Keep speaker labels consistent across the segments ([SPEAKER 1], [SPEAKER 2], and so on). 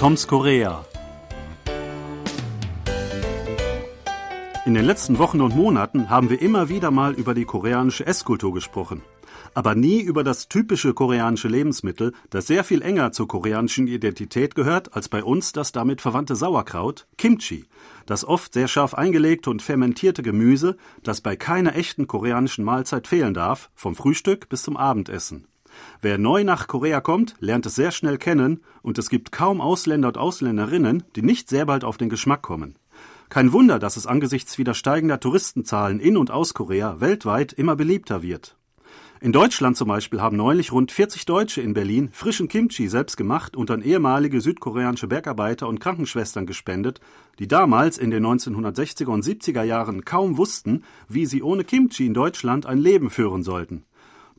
[SPEAKER 1] Toms Korea. In den letzten Wochen und Monaten haben wir immer wieder mal über die koreanische Esskultur gesprochen. Aber nie über das typische koreanische Lebensmittel, das sehr viel enger zur koreanischen Identität gehört als bei uns das damit verwandte Sauerkraut, Kimchi, das oft sehr scharf eingelegte und fermentierte Gemüse, das bei keiner echten koreanischen Mahlzeit fehlen darf, vom Frühstück bis zum Abendessen. Wer neu nach Korea kommt, lernt es sehr schnell kennen, und es gibt kaum Ausländer und Ausländerinnen, die nicht sehr bald auf den Geschmack kommen. Kein Wunder, dass es angesichts wieder steigender Touristenzahlen in und aus Korea weltweit immer beliebter wird. In Deutschland zum Beispiel haben neulich rund 40 Deutsche in Berlin frischen Kimchi selbst gemacht und an ehemalige südkoreanische Bergarbeiter und Krankenschwestern gespendet, die damals in den 1960er und 70er Jahren kaum wussten, wie sie ohne Kimchi in Deutschland ein Leben führen sollten.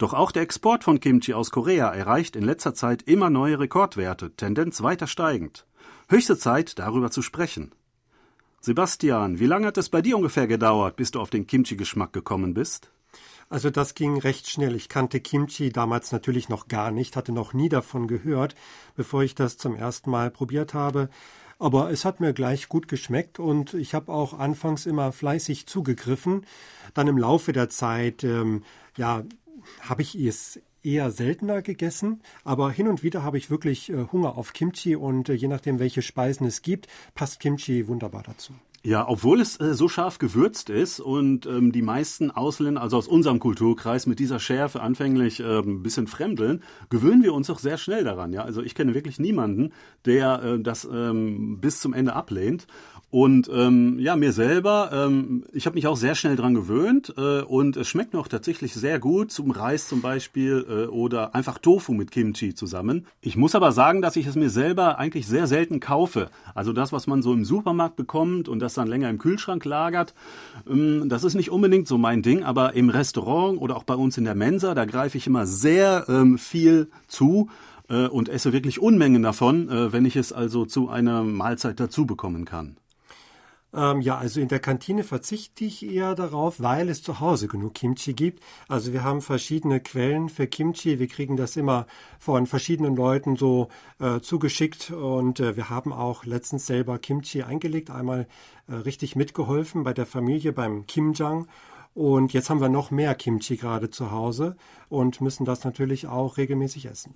[SPEAKER 1] Doch auch der Export von Kimchi aus Korea erreicht in letzter Zeit immer neue Rekordwerte, Tendenz weiter steigend. Höchste Zeit, darüber zu sprechen. Sebastian, wie lange hat es bei dir ungefähr gedauert, bis du auf den Kimchi-Geschmack gekommen bist?
[SPEAKER 2] Also das ging recht schnell. Ich kannte Kimchi damals natürlich noch gar nicht, hatte noch nie davon gehört, bevor ich das zum ersten Mal probiert habe. Aber es hat mir gleich gut geschmeckt und ich habe auch anfangs immer fleißig zugegriffen. Dann im Laufe der Zeit, ähm, ja, habe ich es eher seltener gegessen, aber hin und wieder habe ich wirklich äh, Hunger auf Kimchi und äh, je nachdem, welche Speisen es gibt, passt Kimchi wunderbar dazu.
[SPEAKER 1] Ja, obwohl es äh, so scharf gewürzt ist und ähm, die meisten Ausländer, also aus unserem Kulturkreis, mit dieser Schärfe anfänglich äh, ein bisschen fremdeln, gewöhnen wir uns auch sehr schnell daran. Ja, also ich kenne wirklich niemanden, der äh, das ähm, bis zum Ende ablehnt. Und ähm, ja, mir selber, ähm, ich habe mich auch sehr schnell dran gewöhnt äh, und es schmeckt auch tatsächlich sehr gut zum Reis zum Beispiel äh, oder einfach Tofu mit Kimchi zusammen. Ich muss aber sagen, dass ich es mir selber eigentlich sehr selten kaufe. Also das, was man so im Supermarkt bekommt und das dann länger im Kühlschrank lagert, ähm, das ist nicht unbedingt so mein Ding. Aber im Restaurant oder auch bei uns in der Mensa, da greife ich immer sehr ähm, viel zu äh, und esse wirklich Unmengen davon, äh, wenn ich es also zu einer Mahlzeit dazu bekommen kann.
[SPEAKER 2] Ähm, ja, also in der Kantine verzichte ich eher darauf, weil es zu Hause genug Kimchi gibt. Also wir haben verschiedene Quellen für Kimchi. Wir kriegen das immer von verschiedenen Leuten so äh, zugeschickt und äh, wir haben auch letztens selber Kimchi eingelegt, einmal äh, richtig mitgeholfen bei der Familie beim Kimjang. Und jetzt haben wir noch mehr Kimchi gerade zu Hause und müssen das natürlich auch regelmäßig essen.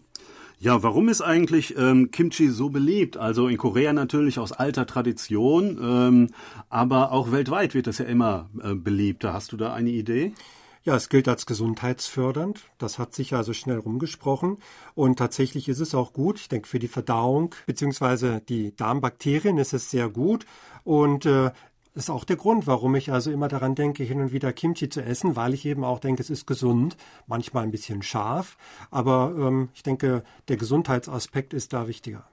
[SPEAKER 1] Ja, warum ist eigentlich ähm, Kimchi so beliebt? Also in Korea natürlich aus alter Tradition, ähm, aber auch weltweit wird es ja immer äh, beliebter. Hast du da eine Idee?
[SPEAKER 2] Ja, es gilt als gesundheitsfördernd. Das hat sich also schnell rumgesprochen. Und tatsächlich ist es auch gut. Ich denke, für die Verdauung bzw. die Darmbakterien ist es sehr gut. Und äh, das ist auch der Grund, warum ich also immer daran denke, hin und wieder Kimchi zu essen, weil ich eben auch denke, es ist gesund, manchmal ein bisschen scharf, aber ähm, ich denke, der Gesundheitsaspekt ist da wichtiger.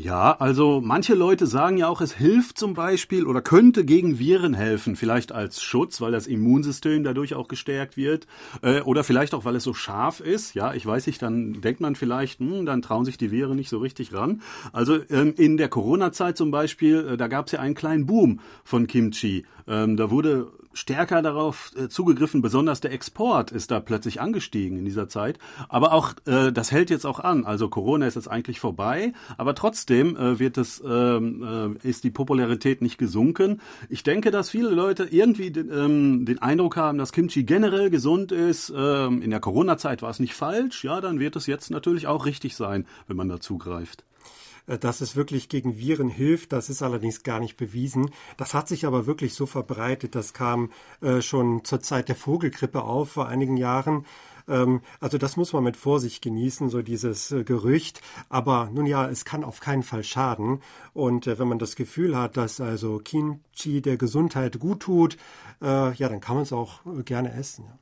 [SPEAKER 1] Ja, also manche Leute sagen ja auch, es hilft zum Beispiel oder könnte gegen Viren helfen, vielleicht als Schutz, weil das Immunsystem dadurch auch gestärkt wird äh, oder vielleicht auch, weil es so scharf ist. Ja, ich weiß nicht, dann denkt man vielleicht, hm, dann trauen sich die Viren nicht so richtig ran. Also ähm, in der Corona-Zeit zum Beispiel, äh, da gab es ja einen kleinen Boom von Kimchi. Ähm, da wurde stärker darauf äh, zugegriffen. Besonders der Export ist da plötzlich angestiegen in dieser Zeit. Aber auch äh, das hält jetzt auch an. Also Corona ist jetzt eigentlich vorbei, aber trotzdem äh, wird es ähm, äh, ist die Popularität nicht gesunken. Ich denke, dass viele Leute irgendwie den, ähm, den Eindruck haben, dass Kimchi generell gesund ist. Ähm, in der Corona-Zeit war es nicht falsch. Ja, dann wird es jetzt natürlich auch richtig sein, wenn man da zugreift.
[SPEAKER 2] Äh, dass es wirklich gegen Viren hilft. Das ist allerdings gar nicht bewiesen. Das hat sich aber wirklich so verbreitet. Das kam äh, schon zur Zeit der Vogelgrippe auf vor einigen Jahren. Ähm, also das muss man mit Vorsicht genießen, so dieses äh, Gerücht. Aber nun ja, es kann auf keinen Fall schaden. Und äh, wenn man das Gefühl hat, dass also Kimchi der Gesundheit gut tut, äh, ja, dann kann man es auch äh, gerne essen. Ja.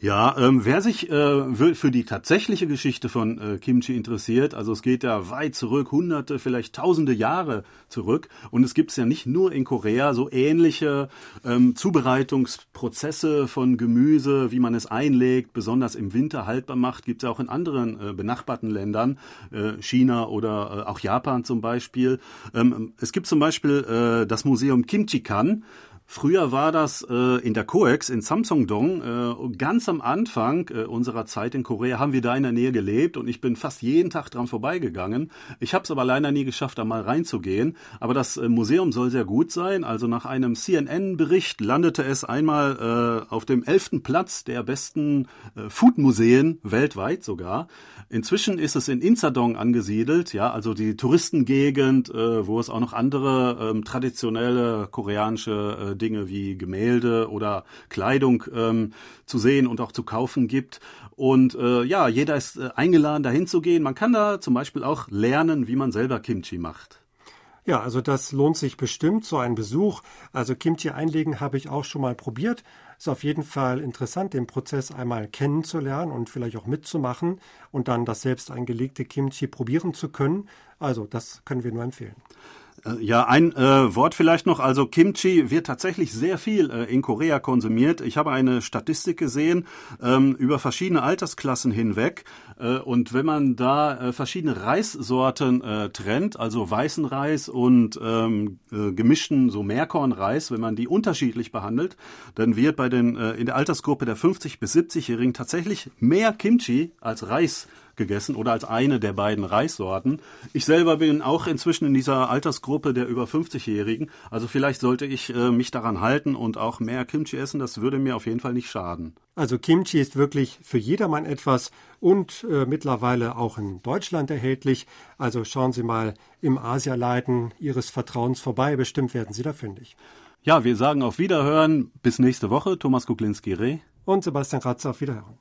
[SPEAKER 1] Ja, ähm, wer sich äh, für die tatsächliche Geschichte von äh, Kimchi interessiert, also es geht ja weit zurück, hunderte, vielleicht tausende Jahre zurück. Und es gibt ja nicht nur in Korea so ähnliche ähm, Zubereitungsprozesse von Gemüse, wie man es einlegt, besonders im Winter haltbar macht, gibt es auch in anderen äh, benachbarten Ländern, äh, China oder äh, auch Japan zum Beispiel. Ähm, es gibt zum Beispiel äh, das Museum Kimchi-kan Früher war das äh, in der Coex in Samsung-dong. Äh, ganz am Anfang äh, unserer Zeit in Korea haben wir da in der Nähe gelebt und ich bin fast jeden Tag dran vorbeigegangen. Ich habe es aber leider nie geschafft, da mal reinzugehen. Aber das äh, Museum soll sehr gut sein. Also nach einem CNN-Bericht landete es einmal äh, auf dem elften Platz der besten äh, Food-Museen weltweit sogar. Inzwischen ist es in Insadong angesiedelt, ja, also die Touristengegend, äh, wo es auch noch andere ähm, traditionelle koreanische äh, Dinge wie Gemälde oder Kleidung ähm, zu sehen und auch zu kaufen gibt. Und äh, ja, jeder ist äh, eingeladen, dahin zu gehen. Man kann da zum Beispiel auch lernen, wie man selber Kimchi macht.
[SPEAKER 2] Ja, also das lohnt sich bestimmt, so ein Besuch. Also Kimchi einlegen habe ich auch schon mal probiert. Ist auf jeden Fall interessant, den Prozess einmal kennenzulernen und vielleicht auch mitzumachen und dann das selbst eingelegte Kimchi probieren zu können. Also das können wir nur empfehlen.
[SPEAKER 1] Ja, ein äh, Wort vielleicht noch. Also Kimchi wird tatsächlich sehr viel äh, in Korea konsumiert. Ich habe eine Statistik gesehen ähm, über verschiedene Altersklassen hinweg. Äh, und wenn man da äh, verschiedene Reissorten äh, trennt, also weißen Reis und ähm, äh, gemischten so Meerkornreis, wenn man die unterschiedlich behandelt, dann wird bei den äh, in der Altersgruppe der 50 bis 70-Jährigen tatsächlich mehr Kimchi als Reis gegessen oder als eine der beiden Reissorten. Ich selber bin auch inzwischen in dieser Altersgruppe der über 50-Jährigen. Also vielleicht sollte ich äh, mich daran halten und auch mehr Kimchi essen. Das würde mir auf jeden Fall nicht schaden.
[SPEAKER 2] Also Kimchi ist wirklich für jedermann etwas und äh, mittlerweile auch in Deutschland erhältlich. Also schauen Sie mal im Asialeiten Ihres Vertrauens vorbei. Bestimmt werden Sie da fündig.
[SPEAKER 1] Ja, wir sagen auf Wiederhören. Bis nächste Woche. Thomas Kuklinski-Reh.
[SPEAKER 2] Und Sebastian Ratzer auf Wiederhören.